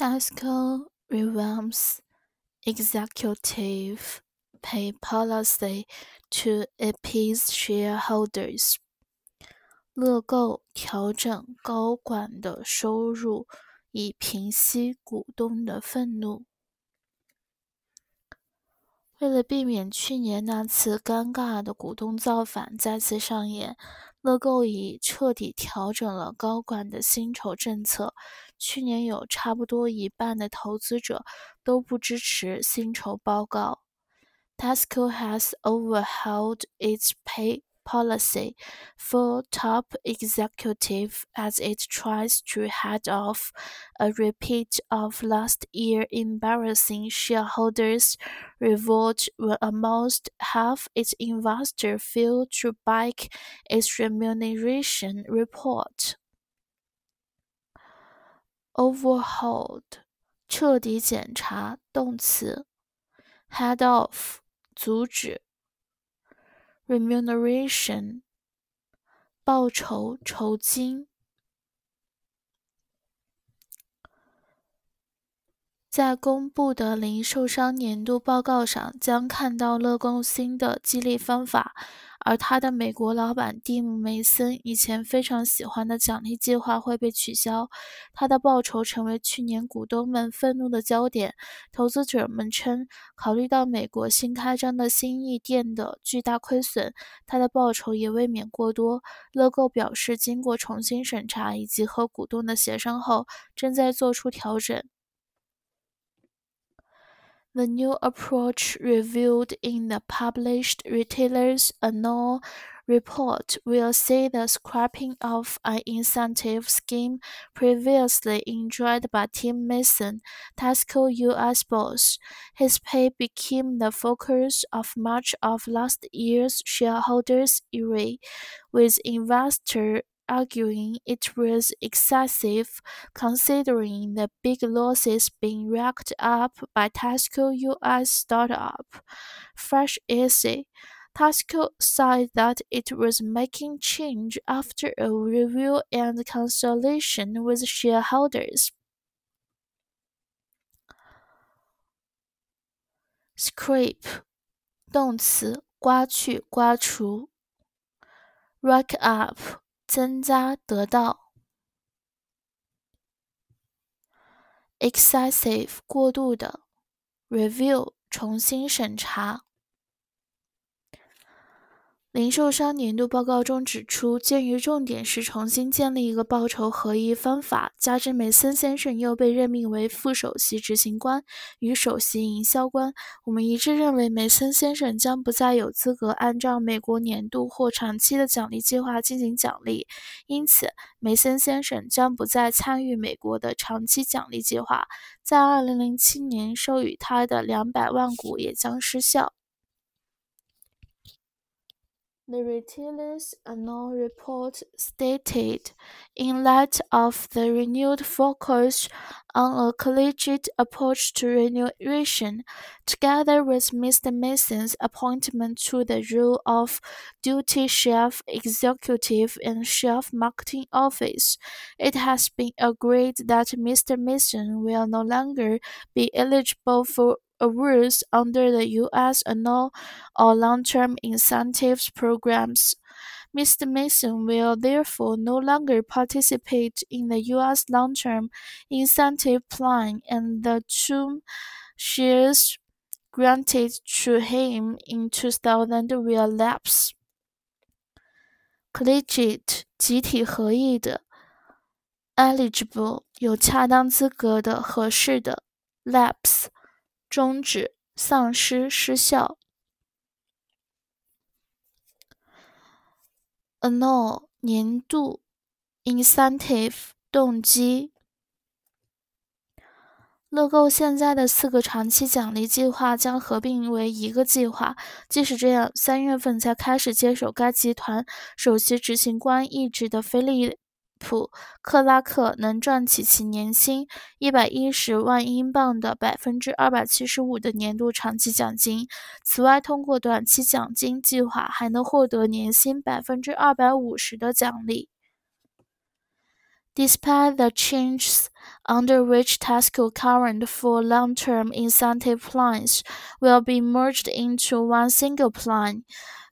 Tesco revamps executive pay policy to appease shareholders. 乐购调整高管的收入，以平息股东的愤怒。为了避免去年那次尴尬的股东造反再次上演，乐购已彻底调整了高管的薪酬政策。去年有差不多一半的投资者都不支持薪酬报告。Tesco has overhauled its pay policy for top executive as it tries to head off a repeat of last year's embarrassing shareholders' revolt when almost half its investors failed to back its remuneration report. Overhauled，彻底检查，动词。Head off，阻止。 remuneration 报酬酬金， 在公布的零售商年度报告上，将看到乐购新的激励方法。而他的美国老板蒂姆·梅森以前非常喜欢的奖励计划会被取消，他的报酬成为去年股东们愤怒的焦点。投资者们称，考虑到美国新开张的新意店的巨大亏损，他的报酬也未免过多。乐购表示，经过重新审查以及和股东的协商后，正在做出调整。The new approach revealed in the published Retailers Annual report will see the scrapping of an incentive scheme previously enjoyed by Tim Mason, Tesco US boss. His pay became the focus of much of last year's shareholders' ire, with investor arguing it was excessive considering the big losses being racked up by Tesco US startup Fresh Easy. Tesco said that it was making change after a review and consultation with shareholders. Scrape 动词，刮去、刮除。Rack up 增加得到，excessive 过度的，review 重新审查。零售商年度报告中指出，鉴于重点是重新建立一个报酬合一方法，加之梅森先生又被任命为副首席执行官与首席营销官，我们一致认为梅森先生将不再有资格按照美国年度或长期的奖励计划进行奖励，因此梅森先生将不再参与美国的长期奖励计划，在2007年授予他的200万股也将失效。The retailer's annual report stated, in light of the renewed focus on a collegiate approach to remuneration, together with Mr. Mason's appointment to the role of duty chef executive and chef marketing office, it has been agreed that Mr. Mason will no longer be eligible for awards under the U.S. annual or long-term incentives programs. Mr. Mason will therefore no longer participate in the U.S. long-term incentive plan and the two shares granted to him in 2000 will lapse. Collegiate 集体合意的，eligible 有恰当资格的、合适的，lapse 终止、丧失、失效。Annual 年度，incentive 动机。乐购现在的四个长期奖励计划将合并为一个计划。即使这样，三月份才开始接手该集团首席执行官一职的菲利。普克拉克能赚取其年薪一百一十万英镑的百分之二百七十五的年度长期奖金。此外，通过短期奖金计划还能获得年薪百分之二百五十的奖励。Despite the changes under which Tesco current four long-term incentive plans will be merged into one single plan,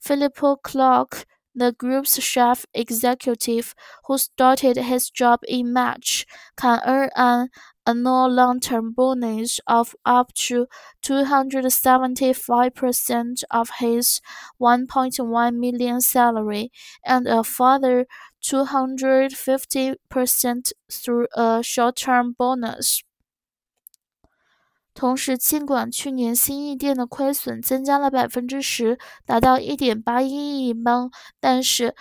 Philippe Clark, the group's chief executive, who started his job in March, can earn an annual long-term bonus of up to 275% of his 1.1 million salary and a further 250% through a short-term bonus。同时，尽管去年新亿店的亏损增加了百分之十，达到一点八一亿英镑，但是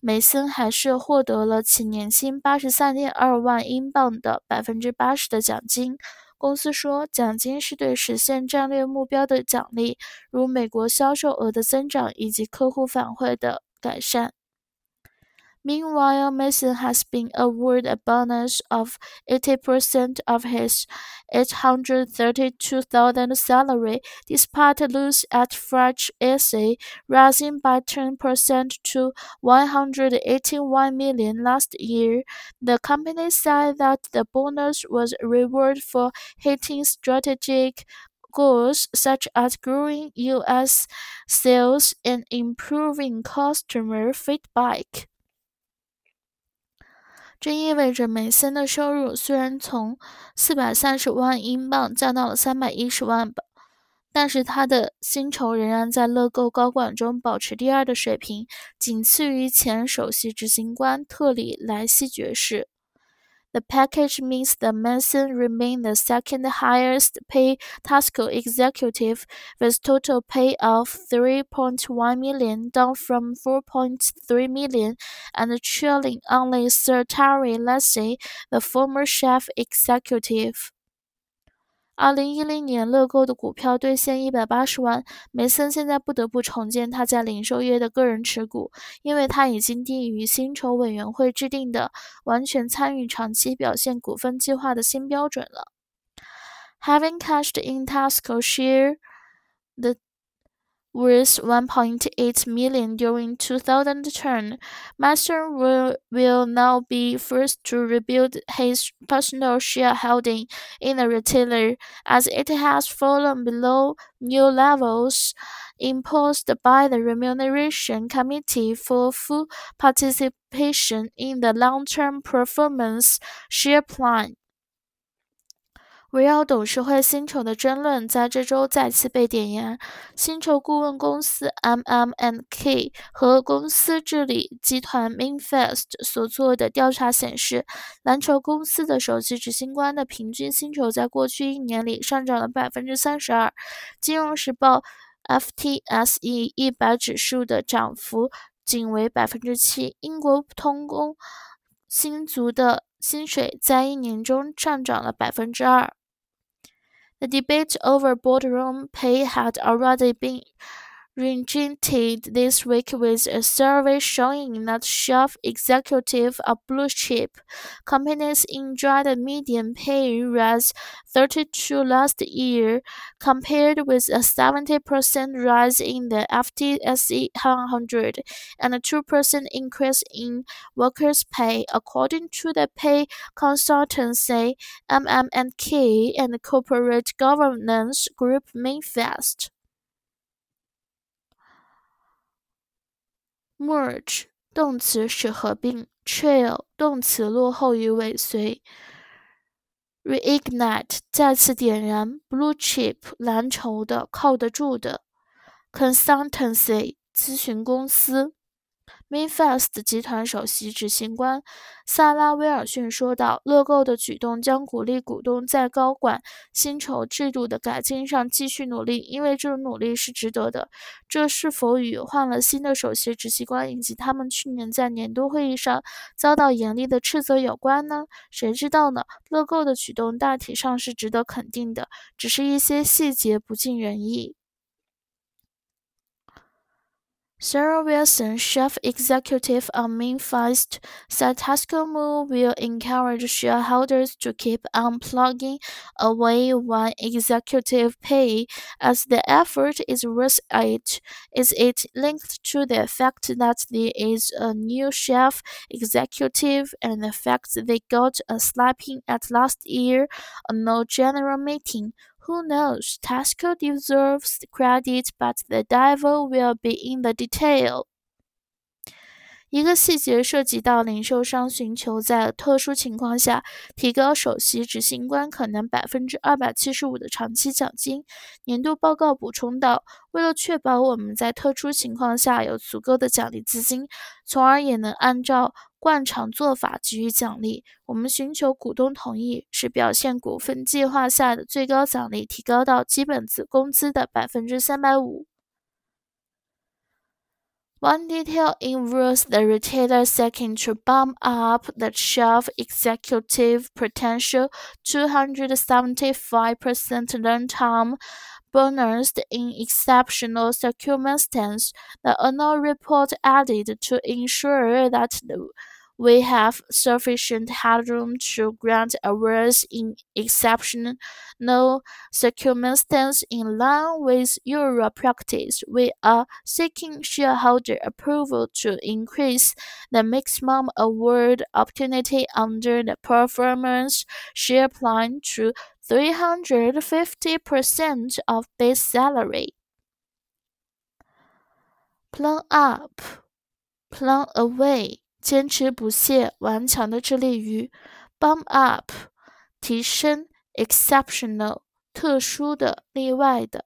梅森还是获得了其年薪八十三点二万英镑的百分之八十的奖金。公司说，奖金是对实现战略目标的奖励，如美国销售额的增长以及客户反馈的改善。Meanwhile, Mason has been awarded a bonus of 80% of his 832,000 salary, despite loss at Fresh & Easy rising by 10% to 181 million last year. The company said that the bonus was a reward for hitting strategic goals such as growing U.S. sales and improving customer feedback. 这意味着梅森的收入虽然从四百三十万英镑降到了三百一十万镑，但是他的薪酬仍然在乐购高管中保持第二的水平，仅次于前首席执行官特里莱西爵士。The package means that Mason remained the second highest paid Tesco executive with total pay of 3.1 million, down from 4.3 million, and trailing only Sir Terry Leahy, the former chief executive. 二零一零年，乐购的股票兑现一百八十万。梅森现在不得不重建他在零售业的个人持股，因为他已经低于薪酬委员会制定的完全参与长期表现股份计划的新标准了。Having cashed in Tasco share, the worth 1.8 million during 2010. Mason will, will now be forced to rebuild his personal shareholding in the retailer as it has fallen below new levels imposed by the Remuneration Committee for full participation in the long-term performance share plan. 围绕董事会薪酬的争论在这周再次被点燃。薪酬顾问公司 MMNK 和公司治理集团 Minfest 所做的调查显示，蓝筹公司的首席执行官的平均薪酬在过去一年里上涨了百分之三十二。金融时报 FTSE 一百指数的涨幅仅为百分之七。英国通工薪族的薪水在一年中上涨了百分之二。The debate over boardroom pay had already been reignited this week with a survey showing that chief executives of blue chip companies enjoyed a median pay rise 32 last year, compared with a 70% rise in the FTSE 100 and a 2% increase in workers' pay, according to the pay consultancy MM&K and corporate governance group Manifest. Merge 动词使合并，trail 动词落后于尾随，reignite 再次点燃，blue chip 蓝筹的靠得住的，consultancy 咨询公司。Minfast 集团首席执行官萨拉·威尔逊说道：“乐购的举动将鼓励股东在高管薪酬制度的改进上继续努力，因为这种努力是值得的。这是否与换了新的首席执行官以及他们去年在年度会议上遭到严厉的斥责有关呢？谁知道呢？乐购的举动大体上是值得肯定的，只是一些细节不尽人意。” Sarah Wilson, chief executive of Manifest, said Tesco move will encourage shareholders to keep unplugging away one executive pay as the effort is worth it. Is it linked to the fact that there is a new chief executive and the fact they got a slapping at last year on no general meeting? Who knows? Tesco deserves credit, but the devil will be in the detail. 一个细节涉及到零售商寻求在特殊情况下提高首席执行官可能百分之二百七十五的长期奖金。年度报告补充道：“为了确保我们在特殊情况下有足够的奖励资金，从而也能按照惯常做法给予奖励，我们寻求股东同意，使表现股份计划下的最高奖励提高到基本工资的百分之三百五。” One detail involves the retailer seeking to bump up the chief executive potential 275% long-term bonus in exceptional circumstances, the annual report added to ensure that the we have sufficient headroom to grant awards in exceptional circumstances in line with Euro practice. We are seeking shareholder approval to increase the maximum award opportunity under the performance share plan to 350% of base salary. Plan up, plan away. 坚持不懈、顽强的致力于 bump up 提升 exceptional 特殊的、例外的